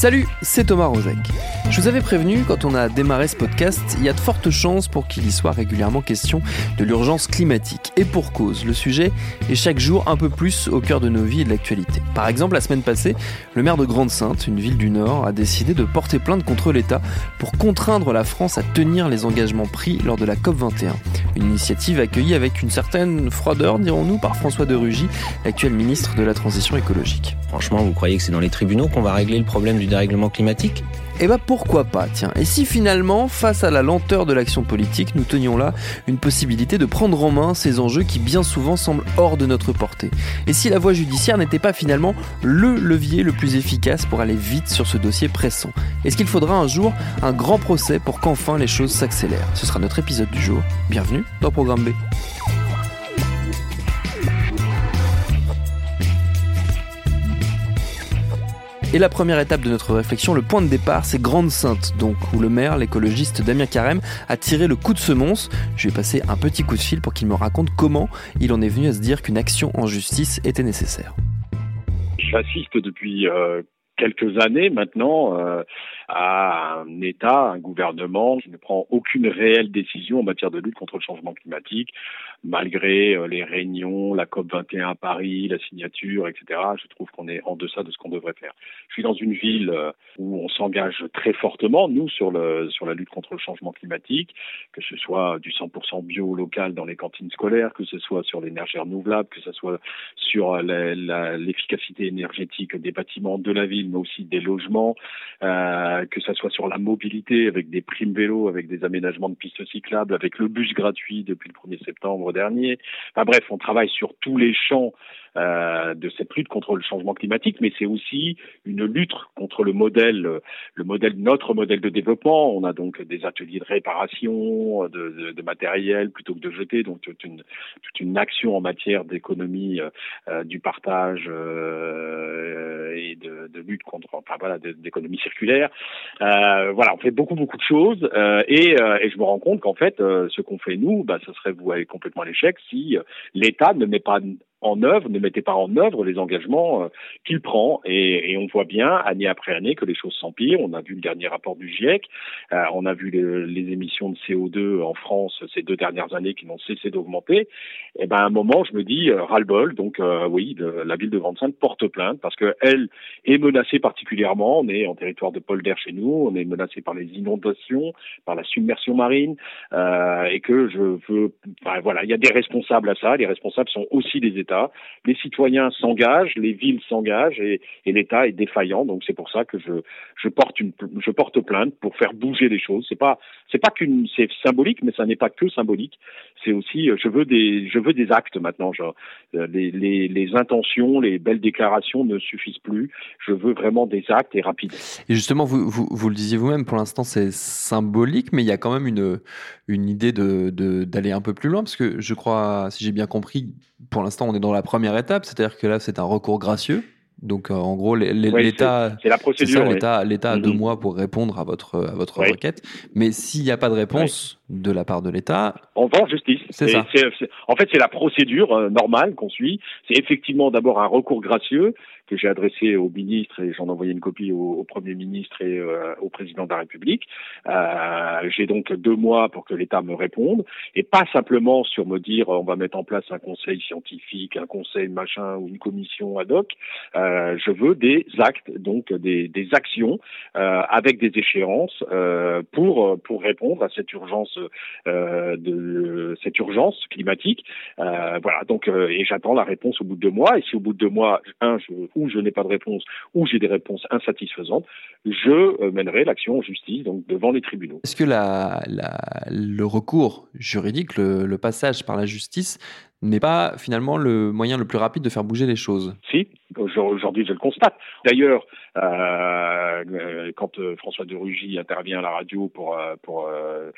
Salut, c'est Thomas Rozek. Je vous avais prévenu, quand on a démarré ce podcast, il y a de fortes chances pour qu'il y soit régulièrement question de l'urgence climatique. Et pour cause, le sujet est chaque jour un peu plus au cœur de nos vies et de l'actualité. Par exemple, la semaine passée, le maire de Grande-Sainte, une ville du Nord, a décidé de porter plainte contre l'État pour contraindre la France à tenir les engagements pris lors de la COP21. Une initiative accueillie avec une certaine froideur, dirons-nous, par François de Rugy, l'actuel ministre de la Transition écologique. Franchement, vous croyez que c'est dans les tribunaux qu'on va régler le problème du dérèglement climatique? Eh bah pourquoi pas, tiens. Et si finalement, face à la lenteur de l'action politique, nous tenions là une possibilité de prendre en main ces enjeux qui bien souvent semblent hors de notre portée Et si la voie judiciaire n'était pas finalement le levier le plus efficace pour aller vite sur ce dossier pressant? Est-ce qu'il faudra un jour un grand procès pour qu'enfin les choses s'accélèrent? Ce sera notre épisode du jour. Bienvenue dans Programme B. Et la première étape de notre réflexion, le point de départ, c'est Grande Sainte, donc où le maire, l'écologiste Damien Carême, a tiré le coup de semonce. Je vais passer un petit coup de fil pour qu'il me raconte comment il en est venu à se dire qu'une action en justice était nécessaire. J'assiste depuis euh, quelques années maintenant euh, à un État, un gouvernement qui ne prend aucune réelle décision en matière de lutte contre le changement climatique, malgré euh, les réunions, la COP 21 à Paris, la signature, etc. Je trouve qu'on est en deçà de ce qu'on devrait faire. Je suis dans une ville euh, où on s'engage très fortement, nous, sur, la lutte contre le changement climatique, que ce soit du 100% bio local dans les cantines scolaires, que ce soit sur l'énergie renouvelable, que ce soit sur l'efficacité énergétique des bâtiments de la ville, mais aussi des logements, euh, que ce soit sur la mobilité avec des primes vélos, avec des aménagements de pistes cyclables, avec le bus gratuit depuis le 1er septembre dernier. Enfin bref, on travaille sur tous les champs euh, de cette lutte contre le changement climatique, mais c'est aussi une lutte contre le modèle, le modèle, notre modèle de développement. On a donc des ateliers de réparation de, de, de matériel plutôt que de jeter, donc toute une, toute une action en matière d'économie euh, du partage euh, et de, de, lutte contre, enfin voilà, d'économie circulaire. Euh, voilà, on fait beaucoup beaucoup de choses euh, et, et, je me rends compte qu'en fait, ce qu'on fait nous, bah, ce serait vouer complètement l'échec si l'État ne met pas en œuvre, ne mettez pas en œuvre les engagements euh, qu'il prend. Et, et, on voit bien, année après année, que les choses s'empirent. On a vu le dernier rapport du GIEC, euh, on a vu les, les, émissions de CO2 en France ces deux dernières années qui n'ont cessé d'augmenter. Et ben à un moment, je me dis, euh, ras-le-bol, donc euh, oui, la ville de Grande-Sainte porte plainte parce qu'elle est menacée particulièrement. On est en territoire de polder chez nous, on est menacé par les inondations, par la submersion marine, et que je veux... Enfin, voilà, il y a des responsables à ça. Les responsables sont aussi des États les citoyens s'engagent, les villes s'engagent et, l'État est défaillant. Donc c'est pour ça que je, porte une plainte pour faire bouger les choses. C'est pas c'est pas qu'une c'est symbolique, mais ça n'est pas que symbolique. C'est aussi je veux des je veux des actes maintenant. Genre, euh, les, intentions, les belles déclarations ne suffisent plus. Je veux vraiment des actes et rapides. Et justement, vous, le disiez vous-même, pour l'instant c'est symbolique, mais il y a quand même une idée d'aller un peu plus loin parce que je crois, si j'ai bien compris, pour l'instant on est dans la première étape, c'est-à-dire que là, c'est un recours gracieux. Donc, euh, en gros, l'État. L'État, a deux mm-hmm. mois pour répondre à votre à votre requête. Mais s'il n'y a pas de réponse de la part de l'État, on va en justice. C'est ça. en fait, c'est la procédure euh, normale qu'on suit. C'est effectivement d'abord un recours gracieux que j'ai adressé au ministre et j'en ai envoyé une copie au, Premier ministre et euh, au Président de la République. Euh, j'ai donc deux mois pour que l'État me réponde et pas simplement sur me dire on va mettre en place un conseil scientifique, un conseil machin ou une commission ad hoc. Euh, je veux des actes, donc des, actions avec des échéances pour pour répondre à cette urgence de cette urgence climatique. voilà donc et j'attends la réponse au bout de deux mois et si au bout de deux mois un je, ou je n'ai pas de réponse ou j'ai des réponses insatisfaisantes, je mènerai l'action en justice donc devant les tribunaux. Est-ce que la, la, le recours juridique, le, le passage par la justice n'est pas finalement le moyen le plus rapide de faire bouger les choses? Si, aujourd'hui je le constate. D'ailleurs, euh, quand euh, François de Rugy intervient à la radio pour euh, euh,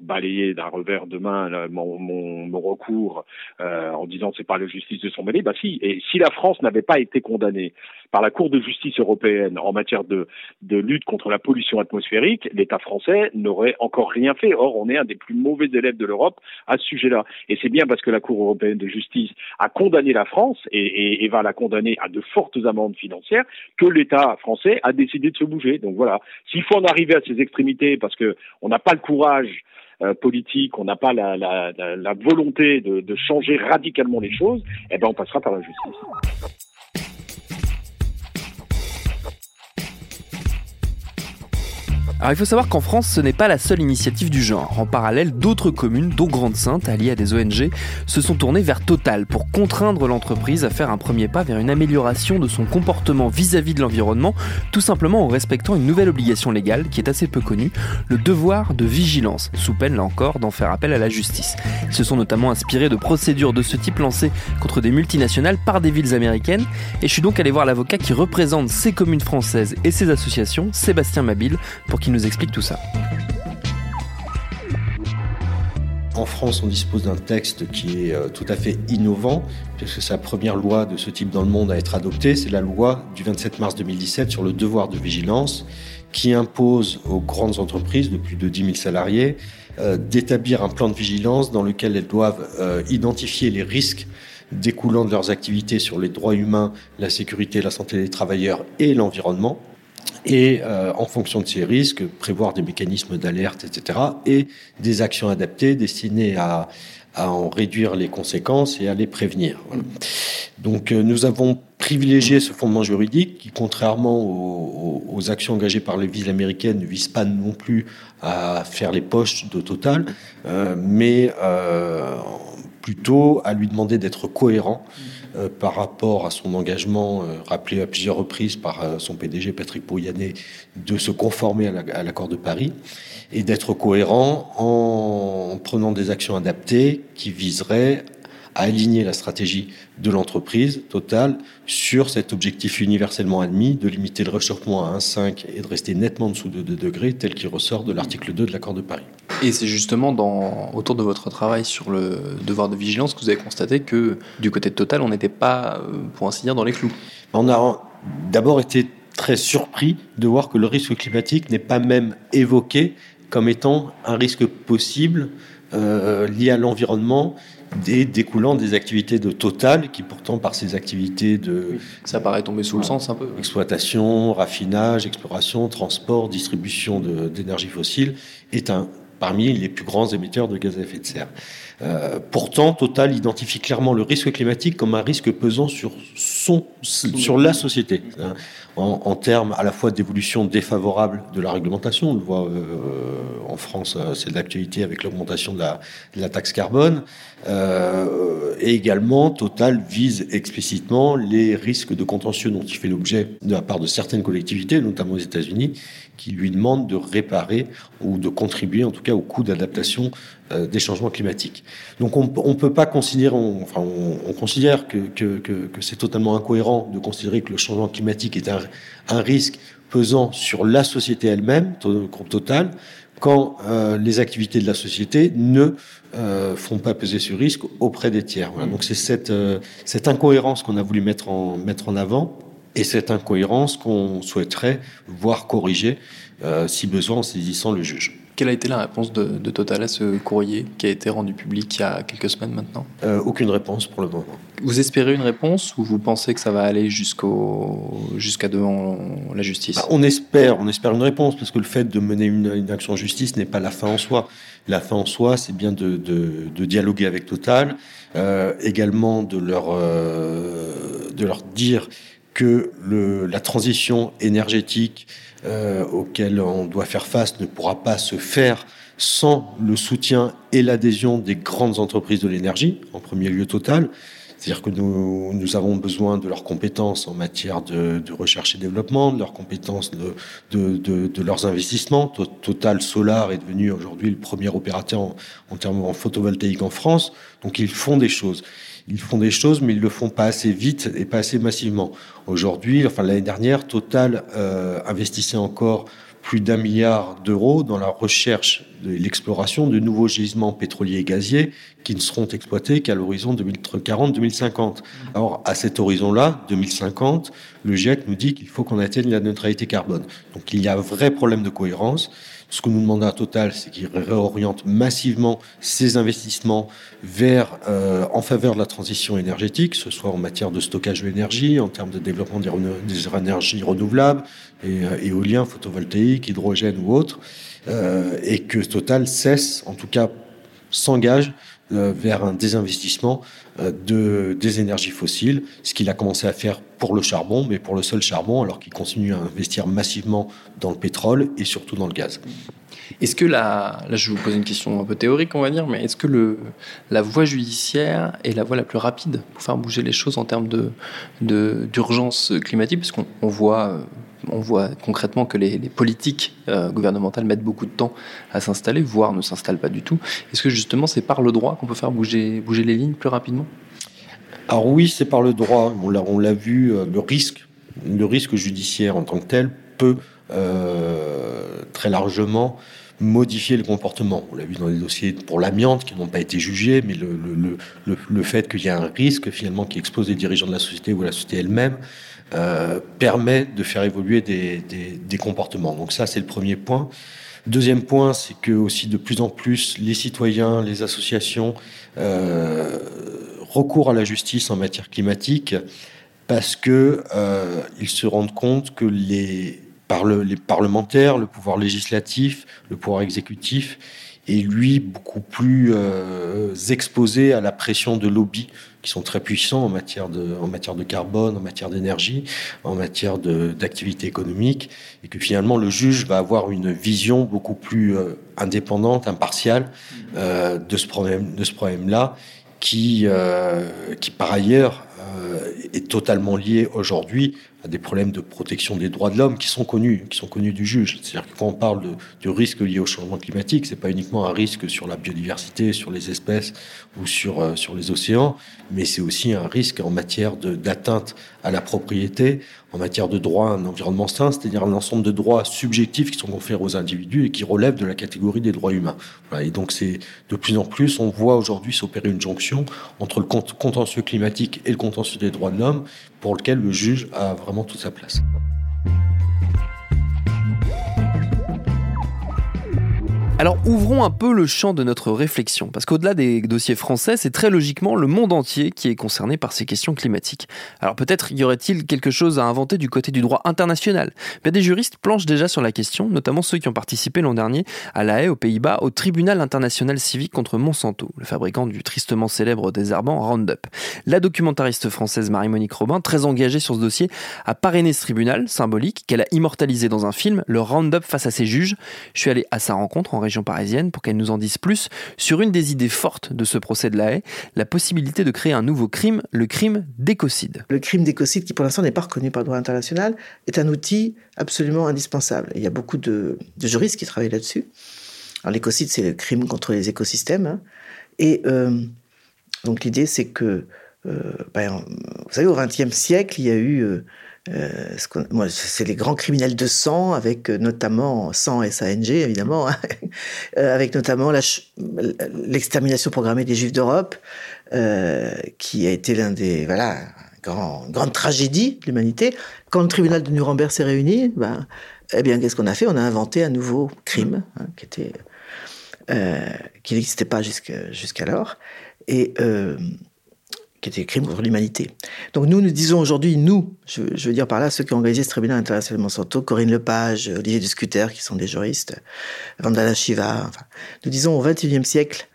balayer d'un revers de main mon, recours en disant c'est pas la justice de son mêlée, bah si. Et si la France n'avait pas été condamnée par la Cour de justice européenne en matière de de lutte contre la pollution atmosphérique, l'État français n'aurait encore rien fait. Or, on est un des plus mauvais élèves de l'Europe à ce sujet-là. Et c'est bien parce que la Cour européenne de justice a condamné la France et, et, va la condamner à de fortes amendes financières que l'État français a décidé de se bouger. Donc voilà, s'il faut en arriver à ces extrémités parce que on n'a pas le courage euh, politique, on n'a pas la, la, la, la volonté de, de, changer radicalement les choses, eh ben on passera par la justice. Alors il faut savoir qu'en France, ce n'est pas la seule initiative du genre. En parallèle, d'autres communes, dont Grande-Sainte, alliées à des ONG, se sont tournées vers Total pour contraindre l'entreprise à faire un premier pas vers une amélioration de son comportement vis-à-vis de l'environnement, tout simplement en respectant une nouvelle obligation légale qui est assez peu connue, le devoir de vigilance, sous peine là encore d'en faire appel à la justice. Ils se sont notamment inspirés de procédures de ce type lancées contre des multinationales par des villes américaines, et je suis donc allé voir l'avocat qui représente ces communes françaises et ces associations, Sébastien Mabille, pour qui explique tout ça. En France, on dispose d'un texte qui est euh, tout à fait innovant, puisque c'est la première loi de ce type dans le monde à être adoptée. C'est la loi du 27 mars 2017 sur le devoir de vigilance, qui impose aux grandes entreprises de plus de 10 000 salariés euh, d'établir un plan de vigilance dans lequel elles doivent euh, identifier les risques découlant de leurs activités sur les droits humains, la sécurité, la santé des travailleurs et l'environnement et euh, en fonction de ces risques, prévoir des mécanismes d'alerte, etc., et des actions adaptées destinées à, à, en réduire les conséquences et à les prévenir. Donc euh, nous avons privilégié ce fondement juridique qui, contrairement aux, aux, actions engagées par les villes américaines, ne vise pas non plus à faire les poches de Total, euh, mais euh, plutôt à lui demander d'être cohérent. Euh, par rapport à son engagement, euh, rappelé à plusieurs reprises par euh, son PDG Patrick Pouyanné, de se conformer à l'accord de Paris et d'être cohérent en prenant des actions adaptées qui viseraient à aligner la stratégie de l'entreprise totale sur cet objectif universellement admis de limiter le réchauffement à 1,5 et de rester nettement en dessous de 2 degrés, tel qu'il ressort de l'article 2 de l'accord de Paris. Et c'est justement dans, autour de votre travail sur le devoir de vigilance que vous avez constaté que du côté de Total, on n'était pas, euh, pour ainsi dire, dans les clous. On a d'abord été très surpris de voir que le risque climatique n'est pas même évoqué comme étant un risque possible euh, lié à l'environnement des, découlant des activités de Total, qui pourtant par ses activités de... Oui, ça paraît tomber sous le sens un peu. Exploitation, raffinage, exploration, transport, distribution d'énergie fossile, est un, parmi les plus grands émetteurs de gaz à effet de serre. Euh, pourtant, Total identifie clairement le risque climatique comme un risque pesant sur, la société, hein, en, termes à la fois d'évolution défavorable de la réglementation, on le voit euh, en France, euh, c'est d'actualité avec l'augmentation de la, de taxe carbone, et également Total vise explicitement les risques de contentieux dont il fait l'objet de la part de certaines collectivités, notamment aux États-Unis, qui lui demandent de réparer ou de contribuer en tout cas au coût d'adaptation des changements climatiques. Donc on ne peut pas considérer, on, enfin on, on considère que, c'est totalement incohérent de considérer que le changement climatique est un, risque pesant sur la société elle-même, groupe total, quand euh, les activités de la société ne euh, font pas peser ce risque auprès des tiers. Donc c'est cette, euh, cette incohérence qu'on a voulu mettre en, mettre en avant et cette incohérence qu'on souhaiterait voir corriger, euh, si besoin, en saisissant le juge. Quelle a été la réponse de, Total à ce courrier qui a été rendu public il y a quelques semaines maintenant euh, Aucune réponse pour le moment. Vous espérez une réponse ou vous pensez que ça va aller jusqu'au jusqu'à devant la justice bah, On espère, on espère une réponse parce que le fait de mener une, action en justice n'est pas la fin en soi. La fin en soi, c'est bien de, de, dialoguer avec Total, euh, également de leur euh, de leur dire que le, la transition énergétique euh, auquel on doit faire face ne pourra pas se faire sans le soutien et l'adhésion des grandes entreprises de l'énergie, en premier lieu Total. C'est-à-dire que nous, nous, avons besoin de leurs compétences en matière de, de recherche et développement, de leurs compétences, de, de, de, leurs investissements. Total Solar est devenu aujourd'hui le premier opérateur en, en termes en photovoltaïque en France. Donc ils font des choses. Ils font des choses, mais ils le font pas assez vite et pas assez massivement. Aujourd'hui, enfin l'année dernière, Total euh, investissait encore plus d'un milliard d'euros dans la recherche et l'exploration de nouveaux gisements pétroliers et gaziers qui ne seront exploités qu'à l'horizon 2040-2050. Alors, à cet horizon-là, 2050, le GIEC nous dit qu'il faut qu'on atteigne la neutralité carbone. Donc, il y a un vrai problème de cohérence. Ce que nous demandons à Total, c'est qu'il réoriente massivement ses investissements vers, euh, en faveur de la transition énergétique, que ce soit en matière de stockage de l'énergie, en termes de développement des, énergies renouvelables, euh, éolien, photovoltaïque, hydrogène ou autre, euh, et que Total cesse, en tout cas s'engage euh, vers un désinvestissement de, des énergies fossiles, ce qu'il a commencé à faire pour le charbon, mais pour le seul charbon, alors qu'il continue à investir massivement dans le pétrole et surtout dans le gaz. Est-ce que la, là je vous pose une question un peu théorique on va dire, mais est-ce que la voie judiciaire est la voie la plus rapide pour faire bouger les choses en termes d'urgence climatique? Parce qu'on on voit on voit concrètement que les, politiques euh, gouvernementales mettent beaucoup de temps à s'installer, voire ne s'installent pas du tout. Est-ce que justement c'est par le droit qu'on peut faire bouger, les lignes plus rapidement? Alors oui, c'est par le droit. On l'a vu, euh, le risque judiciaire en tant que tel peut euh, très largement modifier le comportement. On l'a vu dans les dossiers pour l'amiante qui n'ont pas été jugés, mais le, le, le, le fait qu'il y a un risque finalement qui expose les dirigeants de la société ou la société elle-même euh, permet de faire évoluer des, des, des comportements. Donc ça, c'est le premier point. Deuxième point, c'est que aussi de plus en plus les citoyens, les associations euh, recourent à la justice en matière climatique parce que ils se rendent compte que les, par le, les parlementaires, le pouvoir législatif, le pouvoir exécutif est lui beaucoup plus euh, exposé à la pression de lobbies qui sont très puissants en matière de, en matière de carbone, en matière d'énergie, en matière d'activité économique, et que finalement le juge va avoir une vision beaucoup plus euh, indépendante, impartiale euh, de ce problème, de ce problème-là, qui, euh, qui par ailleurs euh, est totalement lié aujourd'hui des problèmes de protection des droits de l'homme qui sont connus, qui sont connus du juge. C'est-à-dire que quand on parle de, du risque lié au changement climatique, c'est pas uniquement un risque sur la biodiversité, sur les espèces ou sur euh, sur les océans, mais c'est aussi un risque en matière d'atteinte à la propriété, en matière de droit à un environnement sain, c'est-à-dire un ensemble de droits subjectifs qui sont conférés aux individus et qui relèvent de la catégorie des droits humains. Et donc c'est de plus en plus, on voit aujourd'hui s'opérer une jonction entre le contentieux climatique et le contentieux des droits de l'homme, pour lequel le juge a vraiment toute sa place. Alors ouvrons un peu le champ de notre réflexion, parce qu'au-delà des dossiers français, c'est très logiquement le monde entier qui est concerné par ces questions climatiques. Alors peut-être y aurait-il quelque chose à inventer du côté du droit international. Mais des juristes planchent déjà sur la question, notamment ceux qui ont participé l'an dernier à La Haye aux Pays-Bas au tribunal international civique contre Monsanto, le fabricant du tristement célèbre désherbant Roundup. La documentariste française Marie-Monique Robin, très engagée sur ce dossier, a parrainé ce tribunal symbolique qu'elle a immortalisé dans un film, le Roundup face à ses juges. Je suis allé à sa rencontre en région parisienne pour qu'elle nous en dise plus sur une des idées fortes de ce procès de la haie, la possibilité de créer un nouveau crime, le crime d'écocide. Le crime d'écocide, qui pour l'instant n'est pas reconnu par le droit international, est un outil absolument indispensable. il y a beaucoup de, juristes qui travaillent là-dessus. Alors l'écocide, c'est le crime contre les écosystèmes. Hein. Et euh, donc l'idée, c'est que, euh, ben, vous savez, au XXe siècle, il y a eu euh, euh, c'est les grands criminels de sang, avec euh, notamment sang SANG évidemment, hein, euh, avec notamment l'extermination programmée des Juifs d'Europe, euh, qui a été l'un des voilà grand, grande tragédie de l'humanité. Quand le tribunal de Nuremberg s'est réuni, ben, Eh bien, qu'est-ce qu'on a fait? On a inventé un nouveau crime hein, qui était qui n'existait pas jusqu'alors et euh, qui était crime contre l'humanité. Donc nous, nous disons aujourd'hui, nous, je, veux dire par là ceux qui ont organisé ce tribunal international Monsanto, Corinne Lepage, Olivier Duscuter, qui sont des juristes, Vandana Shiva, nous disons au XXIe siècle,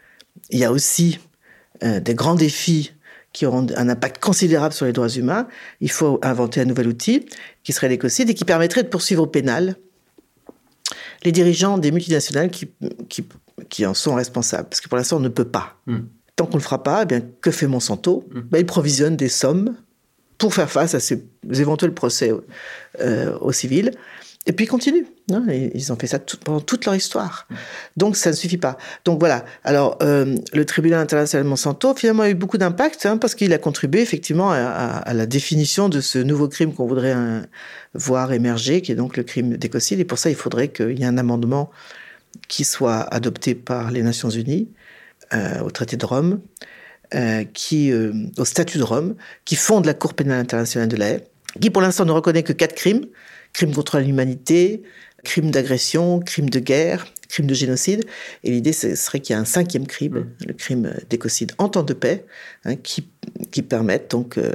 il y a aussi euh, des grands défis qui auront un impact considérable sur les droits humains. Il faut inventer un nouvel outil qui serait l'écocide et qui permettrait de poursuivre au pénal les dirigeants des multinationales qui en sont responsables. Parce que pour l'instant, on ne peut pas. Hmm. Tant qu'on ne le fera pas, eh bien, que fait Monsanto hmm. ben, Il provisionne des sommes pour faire face à ces éventuels procès euh, aux civils. Et puis ils continuent. Hein, ils ont fait ça pendant toute leur histoire. Donc ça ne suffit pas. Donc voilà. Alors euh, le tribunal international Monsanto finalement a eu beaucoup d'impact hein, parce qu'il a contribué effectivement à, la définition de ce nouveau crime qu'on voudrait hein, voir émerger, qui est donc le crime d'écocide. Et pour ça, il faudrait qu'il y ait un amendement qui soit adopté par les Nations Unies euh, au traité de Rome, euh, qui au statut de Rome, qui fonde la Cour pénale internationale de la haie, qui pour l'instant ne reconnaît que quatre crimes crime contre l'humanité, crime d'agression, crime de guerre, crime de génocide. Et l'idée serait qu'il y ait un cinquième crime, mmh. le crime d'écocide en temps de paix, hein, qui, qui permette donc euh,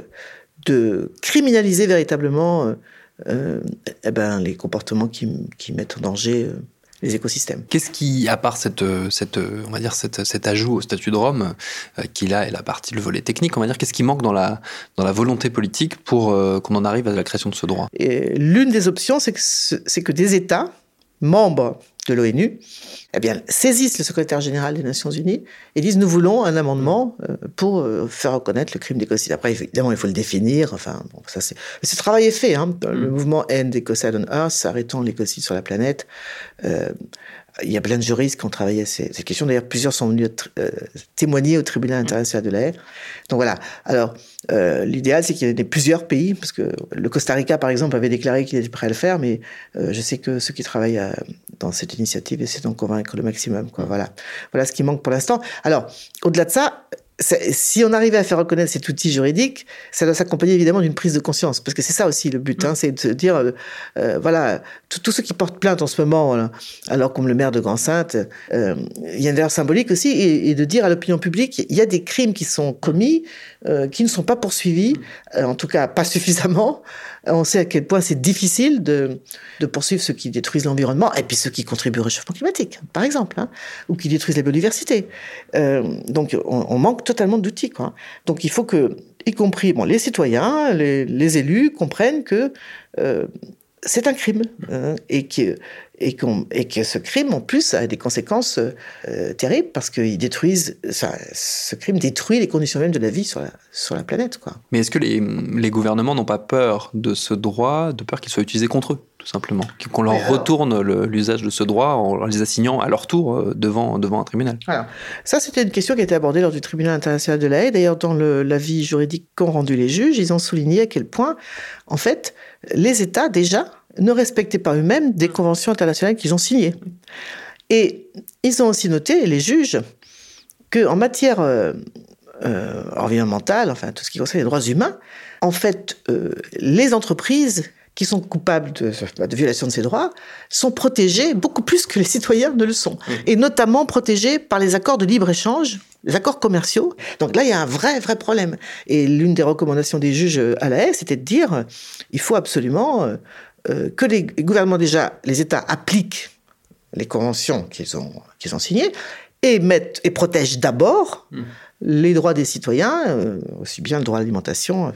de criminaliser véritablement euh, euh, eh ben, les comportements qui, qui, mettent en danger les écosystèmes. Qu'est-ce qui, à part cette, cette, on va dire cette, cet ajout au statut de Rome, euh, qui là est la partie, le volet technique, on va dire, qu'est-ce qui manque dans la, dans la volonté politique pour euh, qu'on en arrive à la création de ce droit? L'une des options, c'est que, c'est que des États membres de l'ONU, eh bien, saisissent le secrétaire général des Nations Unies et disent nous voulons un amendement euh, pour euh, faire reconnaître le crime d'écocide. Après, évidemment, il faut le définir. Enfin, bon, ça c'est. Ce travail est fait. Hein. Le mm. mouvement End Ecocide on Earth, arrêtons l'écocide sur la planète. Euh, il y a plein de juristes qui ont travaillé ces, ces questions. D'ailleurs, plusieurs sont venus euh, témoigner au tribunal international de la haie. Donc voilà. Alors, euh, l'idéal, c'est qu'il y ait plusieurs pays, parce que le Costa Rica, par exemple, avait déclaré qu'il était prêt à le faire, mais euh, je sais que ceux qui travaillent dans cette initiative essaient d'en convaincre le maximum. Quoi. Voilà. voilà ce qui manque pour l'instant. Alors, au-delà de ça, si on arrivait à faire reconnaître cet outil juridique, ça doit s'accompagner évidemment d'une prise de conscience, parce que c'est ça aussi le but, hein, c'est de se dire, euh, euh, voilà, tous ceux qui portent plainte en ce moment, alors comme le maire de Grand-Sainte, euh, il y a une valeur symbolique aussi, et, de dire à l'opinion publique, il y a des crimes qui sont commis, qui ne sont pas poursuivis, en tout cas pas suffisamment, on sait à quel point c'est difficile de, poursuivre ceux qui détruisent l'environnement et puis ceux qui contribuent au réchauffement climatique, par exemple, hein, ou qui détruisent la biodiversité. Euh, donc on, manque totalement d'outils. Donc il faut que, y compris bon, les citoyens, les, élus, comprennent que euh, c'est un crime hein, et que et, et, que ce crime en plus a des conséquences euh, terribles parce qu'ils détruisent ce crime détruit les conditions même de la vie sur la, sur la planète quoi. Mais est-ce que les, les gouvernements n'ont pas peur de ce droit, de peur qu'il soit utilisé contre eux? Tout simplement, qu'on leur retourne l'usage de ce droit en les assignant à leur tour euh, devant devant un tribunal. Alors, ça c'était une question qui a été abordée lors du tribunal international de la haie. D'ailleurs dans l'avis juridique qu'ont rendu les juges, ils ont souligné à quel point en fait les États déjà ne respectaient pas eux-mêmes des conventions internationales qu'ils ont signées. Et ils ont aussi noté, les juges, qu'en matière euh, euh, environnementale, enfin tout ce qui concerne les droits humains, en fait, euh, les entreprises qui sont coupables de, de, violation de ces droits sont protégées beaucoup plus que les citoyens ne le sont. Et notamment protégées par les accords de libre-échange, les accords commerciaux. Donc là, il y a un vrai, vrai problème. Et l'une des recommandations des juges à la haie, c'était de dire, il faut absolument euh, que les gouvernements déjà, les États appliquent les conventions qu'ils ont, qu'ils ont signées et, mettent, et protègent d'abord mmh. Les droits des citoyens, euh, aussi bien le droit à l'alimentation, euh,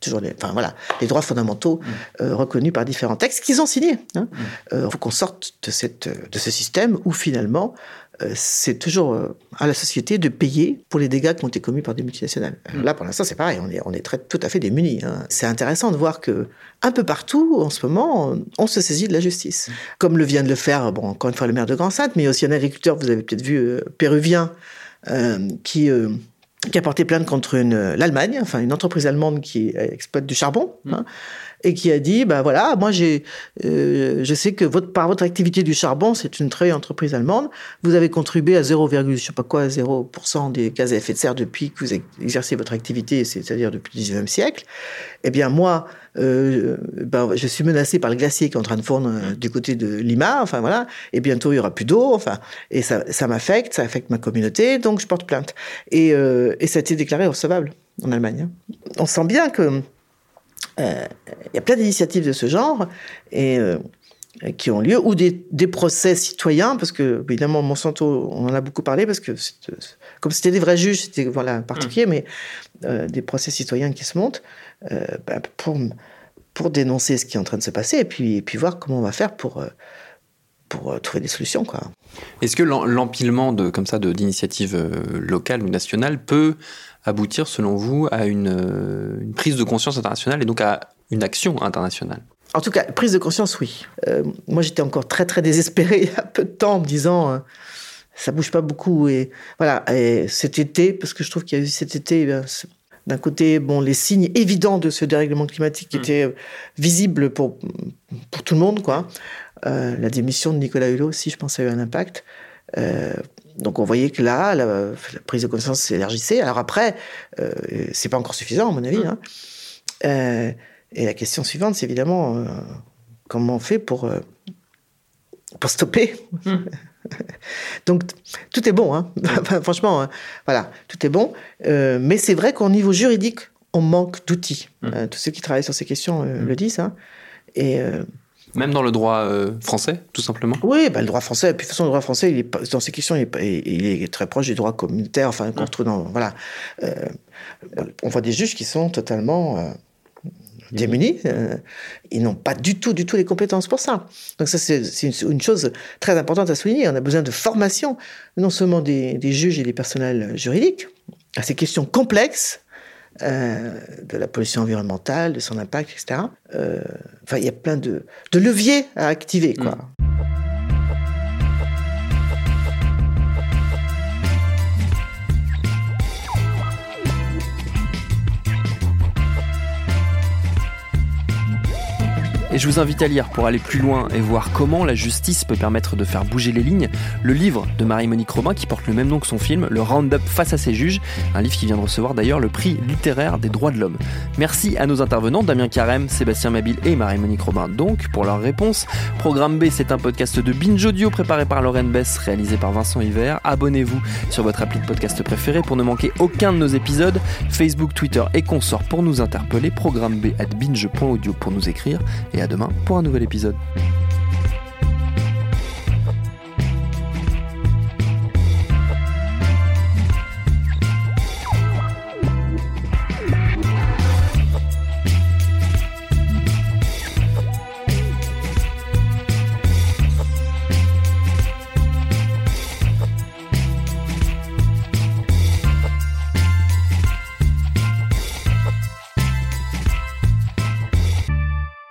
toujours les, enfin voilà, les droits fondamentaux mmh. reconnus par différents textes qu'ils ont signés. Il hein. mmh. faut qu'on sorte de, cette, de ce système où finalement euh, c'est toujours euh, à la société de payer pour les dégâts qui ont été commis par des multinationales. Mm. Là, pour l'instant, c'est pareil, on est, on est très, tout à fait démunis. Hein. C'est intéressant de voir que un peu partout, en ce moment, on se saisit de la justice. Mm. Comme le vient de le faire, bon, encore une fois, le maire de Grand-Sainte, mais aussi un agriculteur, vous avez peut-être vu, euh, péruvien, qui qui a porté plainte contre l'Allemagne, enfin une entreprise allemande qui exploite du charbon. Mmh. Hein, et qui a dit ben voilà moi j'ai euh, je sais que votre par votre activité du charbon c'est une très entreprise allemande vous avez contribué à 0, je sais pas quoi 0% des gaz à effet de serre depuis que vous exercez votre activité c'est-à-dire depuis le 19e siècle eh bien moi euh, ben, je suis menacé par le glacier qui est en train de fondre euh, du côté de Lima, enfin voilà, et bientôt il y aura plus d'eau, enfin, et ça, ça m'affecte, ça affecte ma communauté, donc je porte plainte. Et, euh, ça a été déclaré recevable en Allemagne. Hein. On sent bien que il y a plein d'initiatives de ce genre qui ont lieu ou des, des, procès citoyens parce que évidemment Monsanto on en a beaucoup parlé parce que comme c'était des vrais juges c'était voilà particulier mmh. mais euh, des procès citoyens qui se montent ben, pour pour dénoncer ce qui est en train de se passer et puis et puis voir comment on va faire pour pour trouver des solutions quoi. Est-ce que l'empilement de comme ça d'initiatives locales ou nationales peut aboutir, selon vous, à une, euh, une, prise de conscience internationale et donc à une action internationale? En tout cas, prise de conscience, oui. Euh, moi, j'étais encore très, très désespéré il y a peu de temps en me disant. Euh, ça bouge pas beaucoup et voilà et cet été parce que je trouve qu'il y a eu cet été eh d'un côté bon les signes évidents de ce dérèglement climatique qui mmh. étaient visibles pour pour tout le monde quoi la démission de Nicolas Hulot aussi je pense a eu un impact donc on voyait que là, la, prise de conscience s'élargissait. Alors après, euh, c'est pas encore suffisant à mon avis. Mmh. Hein. Euh, et la question suivante, c'est évidemment euh, comment on fait pour euh, pour stopper. Mmh. Donc tout est bon, hein. Mmh. franchement, voilà, tout est bon. mais c'est vrai qu'au niveau juridique, on manque d'outils. tous ceux qui travaillent sur ces questions le disent. Hein. Et même dans le droit euh, français, tout simplement? Oui, bah, le droit français. Puis, de toute façon, le droit français, il est, dans ces questions, il est, il est, très proche du droit communautaire. Enfin, qu'on retrouve dans. Voilà. Euh, on voit des juges qui sont totalement. Euh, démunis, ils n'ont pas du tout, du tout les compétences pour ça. Donc ça, c'est une, chose très importante à souligner. On a besoin de formation, non seulement des, juges et des personnels juridiques, à ces questions complexes, euh, de la pollution environnementale, de son impact, etc. Euh, enfin, il y a plein de, de leviers à activer, quoi. Mm. Et je vous invite à lire pour aller plus loin et voir comment la justice peut permettre de faire bouger les lignes, le livre de Marie-Monique Robin qui porte le même nom que son film, Le Roundup face à ses juges, un livre qui vient de recevoir d'ailleurs le prix littéraire des droits de l'homme. Merci à nos intervenants, Damien Carême, Sébastien Mabille et Marie-Monique Robin donc pour leur réponse. Programme B, c'est un podcast de Binge Audio préparé par Lorraine Bess, réalisé par Vincent Hiver. Abonnez-vous sur votre appli de podcast préféré pour ne manquer aucun de nos épisodes. Facebook, Twitter et consorts pour nous interpeller. Programme B at binge.audio pour nous écrire. Et à demain pour un nouvel épisode.